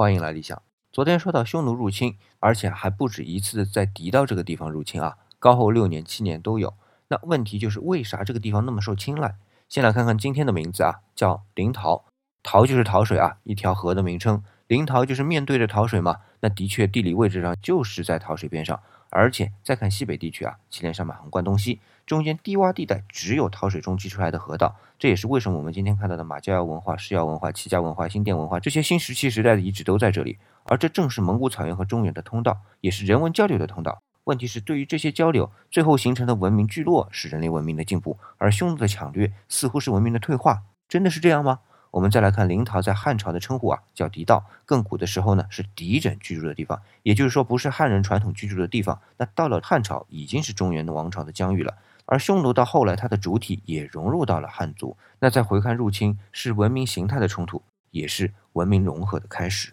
欢迎来理想。昨天说到匈奴入侵，而且还不止一次的在狄道这个地方入侵啊，高后六年、七年都有。那问题就是为啥这个地方那么受青睐？先来看看今天的名字啊，叫临洮，洮就是洮水啊，一条河的名称。临洮就是面对着洮水嘛，那的确地理位置上就是在洮水边上。而且再看西北地区啊，祁连山脉横贯东西，中间低洼地带只有洮水中积出来的河道，这也是为什么我们今天看到的马家窑文化、石窑文化、齐家文化、新店文化这些新石器时代的遗址都在这里。而这正是蒙古草原和中原的通道，也是人文交流的通道。问题是，对于这些交流，最后形成的文明聚落是人类文明的进步，而匈奴的抢掠似乎是文明的退化。真的是这样吗？我们再来看临洮在汉朝的称呼啊，叫狄道。更古的时候呢，是狄人居住的地方，也就是说不是汉人传统居住的地方。那到了汉朝，已经是中原的王朝的疆域了。而匈奴到后来，它的主体也融入到了汉族。那再回看入侵，是文明形态的冲突，也是文明融合的开始。